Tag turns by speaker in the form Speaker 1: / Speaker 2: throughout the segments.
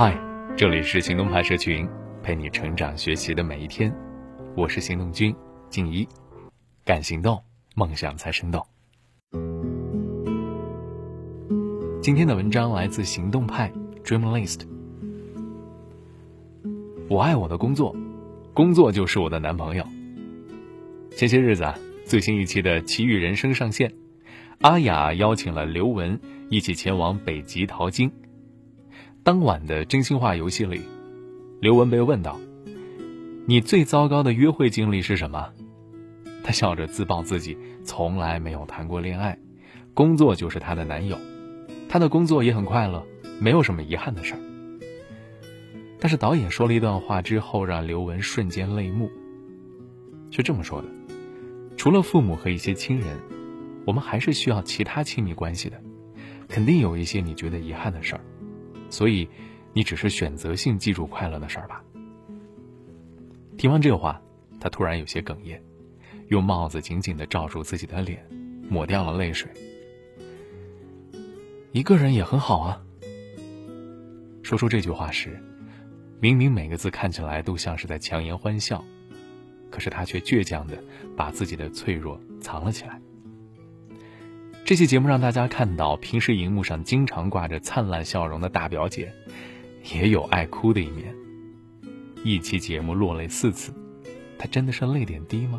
Speaker 1: 嗨，这里是行动派社群，陪你成长学习的每一天。我是行动君静怡，敢行动，梦想才生动。今天的文章来自行动派 Dream List。我爱我的工作，工作就是我的男朋友。前些日子啊，最新一期的《奇遇人生》上线，阿雅邀请了刘雯一起前往北极淘金。当晚的真心话游戏里，刘雯被问到：“你最糟糕的约会经历是什么？”她笑着自曝自己从来没有谈过恋爱，工作就是她的男友，她的工作也很快乐，没有什么遗憾的事儿。但是导演说了一段话之后，让刘雯瞬间泪目，是这么说的：“除了父母和一些亲人，我们还是需要其他亲密关系的，肯定有一些你觉得遗憾的事儿。”所以，你只是选择性记住快乐的事儿吧。听完这话，他突然有些哽咽，用帽子紧紧的罩住自己的脸，抹掉了泪水。一个人也很好啊。说出这句话时，明明每个字看起来都像是在强颜欢笑，可是他却倔强的把自己的脆弱藏了起来。这期节目让大家看到，平时荧幕上经常挂着灿烂笑容的大表姐，也有爱哭的一面。一期节目落泪四次，她真的是泪点低吗？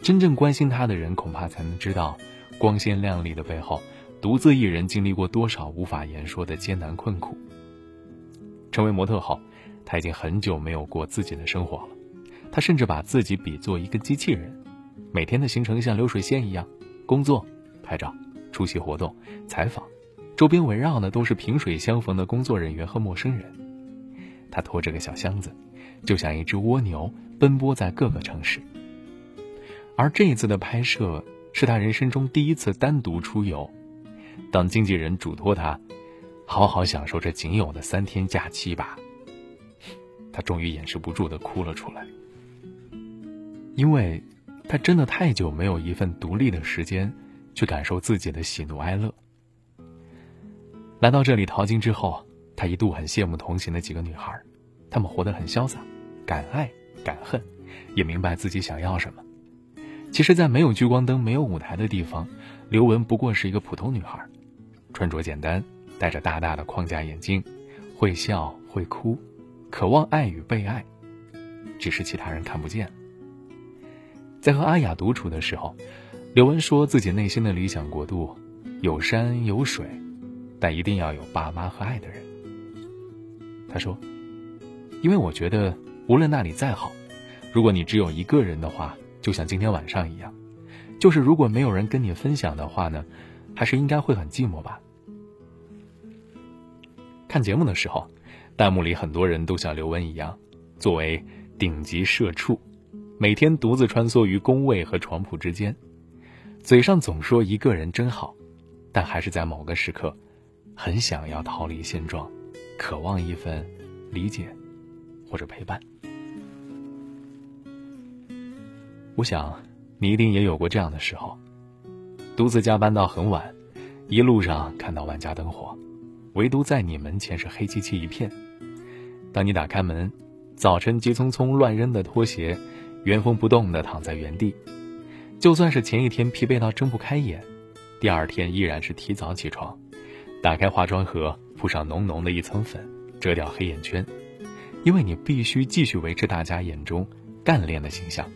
Speaker 1: 真正关心她的人，恐怕才能知道，光鲜亮丽的背后，独自一人经历过多少无法言说的艰难困苦。成为模特后，她已经很久没有过自己的生活了，她甚至把自己比作一个机器人。每天的行程像流水线一样，工作、拍照、出席活动、采访，周边围绕的都是萍水相逢的工作人员和陌生人。他拖着个小箱子，就像一只蜗牛奔波在各个城市。而这一次的拍摄是他人生中第一次单独出游。当经纪人嘱托他，好好享受这仅有的三天假期吧，他终于掩饰不住的哭了出来，因为。他真的太久没有一份独立的时间，去感受自己的喜怒哀乐。来到这里淘金之后，他一度很羡慕同行的几个女孩，她们活得很潇洒，敢爱敢恨，也明白自己想要什么。其实，在没有聚光灯、没有舞台的地方，刘雯不过是一个普通女孩，穿着简单，戴着大大的框架眼镜，会笑会哭，渴望爱与被爱，只是其他人看不见。在和阿雅独处的时候，刘雯说自己内心的理想国度有山有水，但一定要有爸妈和爱的人。他说：“因为我觉得无论那里再好，如果你只有一个人的话，就像今天晚上一样，就是如果没有人跟你分享的话呢，还是应该会很寂寞吧。”看节目的时候，弹幕里很多人都像刘雯一样，作为顶级社畜。每天独自穿梭于工位和床铺之间，嘴上总说一个人真好，但还是在某个时刻，很想要逃离现状，渴望一份理解或者陪伴。我想，你一定也有过这样的时候：独自加班到很晚，一路上看到万家灯火，唯独在你门前是黑漆漆一片。当你打开门，早晨急匆匆乱扔的拖鞋。原封不动地躺在原地，就算是前一天疲惫到睁不开眼，第二天依然是提早起床，打开化妆盒，铺上浓浓的一层粉，遮掉黑眼圈，因为你必须继续维持大家眼中干练的形象。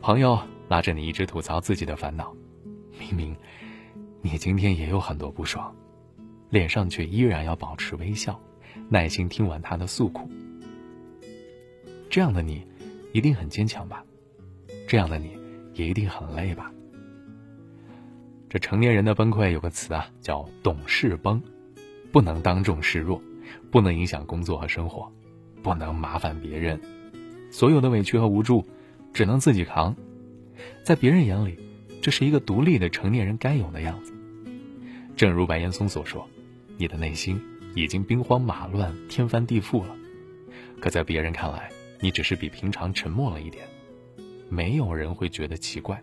Speaker 1: 朋友拉着你一直吐槽自己的烦恼，明明你今天也有很多不爽，脸上却依然要保持微笑，耐心听完他的诉苦。这样的你。一定很坚强吧，这样的你也一定很累吧。这成年人的崩溃有个词啊，叫懂事崩，不能当众示弱，不能影响工作和生活，不能麻烦别人，所有的委屈和无助只能自己扛。在别人眼里，这是一个独立的成年人该有的样子。正如白岩松所说，你的内心已经兵荒马乱、天翻地覆了，可在别人看来。你只是比平常沉默了一点没有人会觉得奇怪。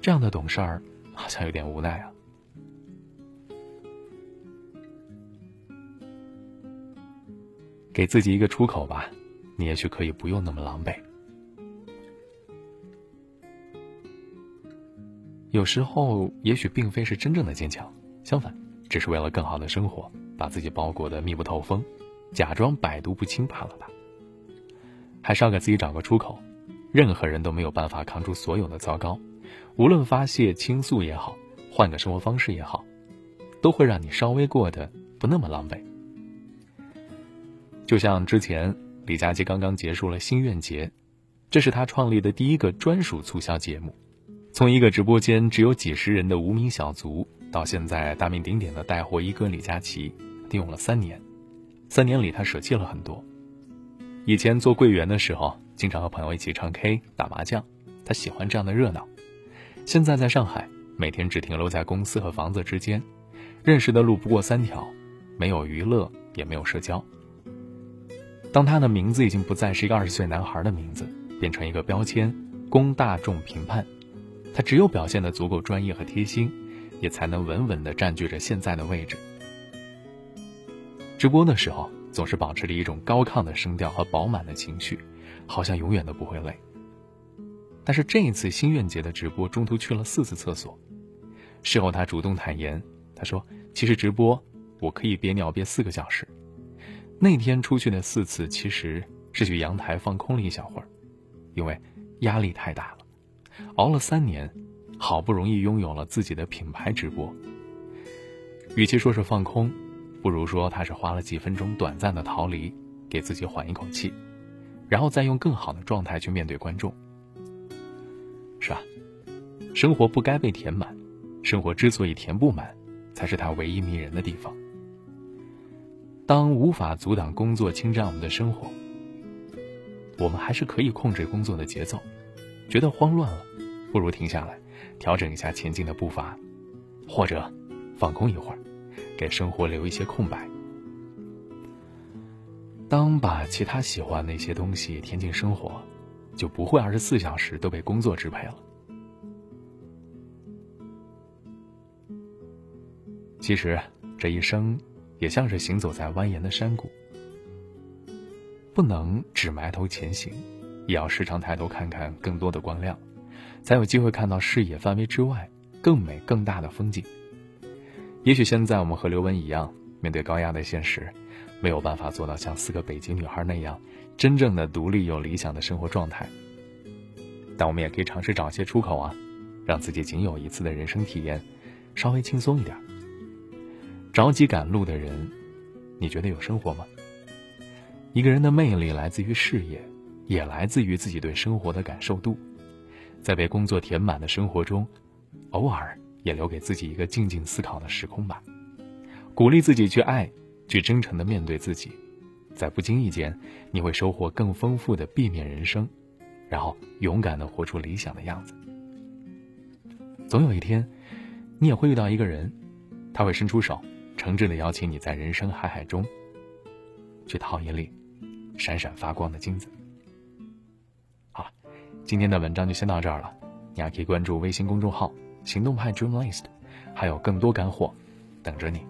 Speaker 1: 这样的懂事儿好像有点无奈啊。给自己一个出口吧你也许可以不用那么狼狈。有时候也许并非是真正的坚强相反只是为了更好的生活把自己包裹的密不透风假装百毒不侵怕了吧。还是要给自己找个出口。任何人都没有办法扛住所有的糟糕，无论发泄倾诉也好，换个生活方式也好，都会让你稍微过得不那么狼狈。就像之前李佳琦刚刚结束了心愿节，这是他创立的第一个专属促销节目。从一个直播间只有几十人的无名小卒，到现在大名鼎鼎的带货一哥李佳琦，他用了三年。三年里，他舍弃了很多。以前做柜员的时候。经常和朋友一起唱 K、打麻将，他喜欢这样的热闹。现在在上海，每天只停留在公司和房子之间，认识的路不过三条，没有娱乐，也没有社交。当他的名字已经不再是一个二十岁男孩的名字，变成一个标签，供大众评判，他只有表现的足够专业和贴心，也才能稳稳的占据着现在的位置。直播的时候，总是保持着一种高亢的声调和饱满的情绪。好像永远都不会累。但是这一次心愿节的直播中途去了四次厕所，事后他主动坦言，他说：“其实直播我可以憋尿憋四个小时。那天出去的四次其实是去阳台放空了一小会儿，因为压力太大了。熬了三年，好不容易拥有了自己的品牌直播。与其说是放空，不如说他是花了几分钟短暂的逃离，给自己缓一口气。”然后再用更好的状态去面对观众。是啊，生活不该被填满，生活之所以填不满，才是它唯一迷人的地方。当无法阻挡工作侵占我们的生活，我们还是可以控制工作的节奏。觉得慌乱了，不如停下来，调整一下前进的步伐，或者放空一会儿，给生活留一些空白。当把其他喜欢那些东西填进生活，就不会二十四小时都被工作支配了。其实这一生也像是行走在蜿蜒的山谷，不能只埋头前行，也要时常抬头看看更多的光亮，才有机会看到视野范围之外更美更大的风景。也许现在我们和刘雯一样，面对高压的现实。没有办法做到像四个北京女孩那样，真正的独立有理想的生活状态。但我们也可以尝试找些出口啊，让自己仅有一次的人生体验，稍微轻松一点。着急赶路的人，你觉得有生活吗？一个人的魅力来自于事业，也来自于自己对生活的感受度。在被工作填满的生活中，偶尔也留给自己一个静静思考的时空吧，鼓励自己去爱。去真诚的面对自己，在不经意间，你会收获更丰富的避免人生，然后勇敢的活出理想的样子。总有一天，你也会遇到一个人，他会伸出手，诚挚的邀请你在人生海海中，去淘一粒闪闪发光的金子。好了，今天的文章就先到这儿了，你还可以关注微信公众号“行动派 Dream List”，还有更多干货等着你。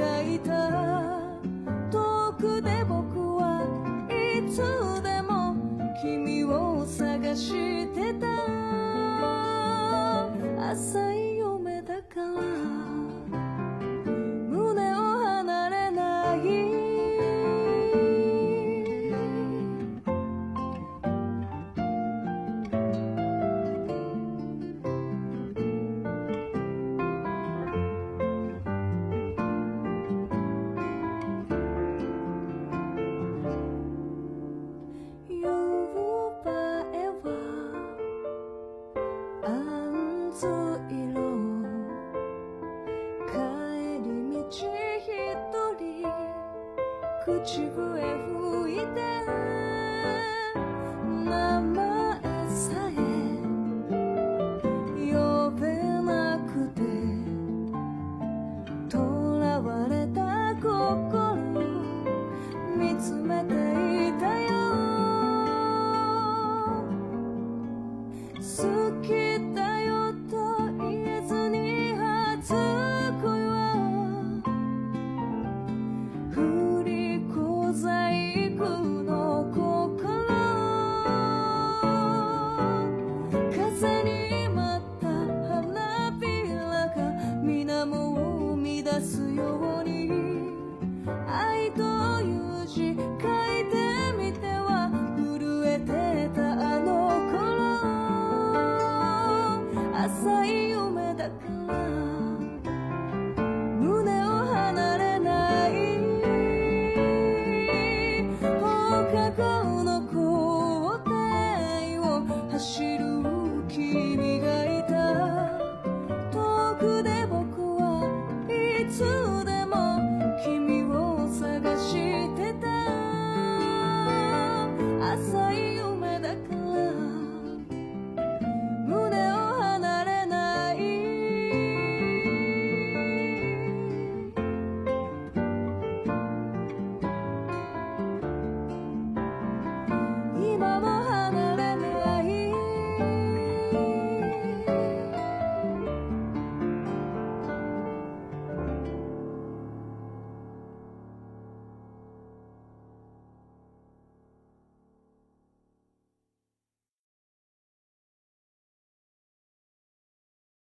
Speaker 2: がい遠くで僕はいつでも君を探してた口笛吹いて名前さえ呼べなくて囚われた心見つめていたよ。好き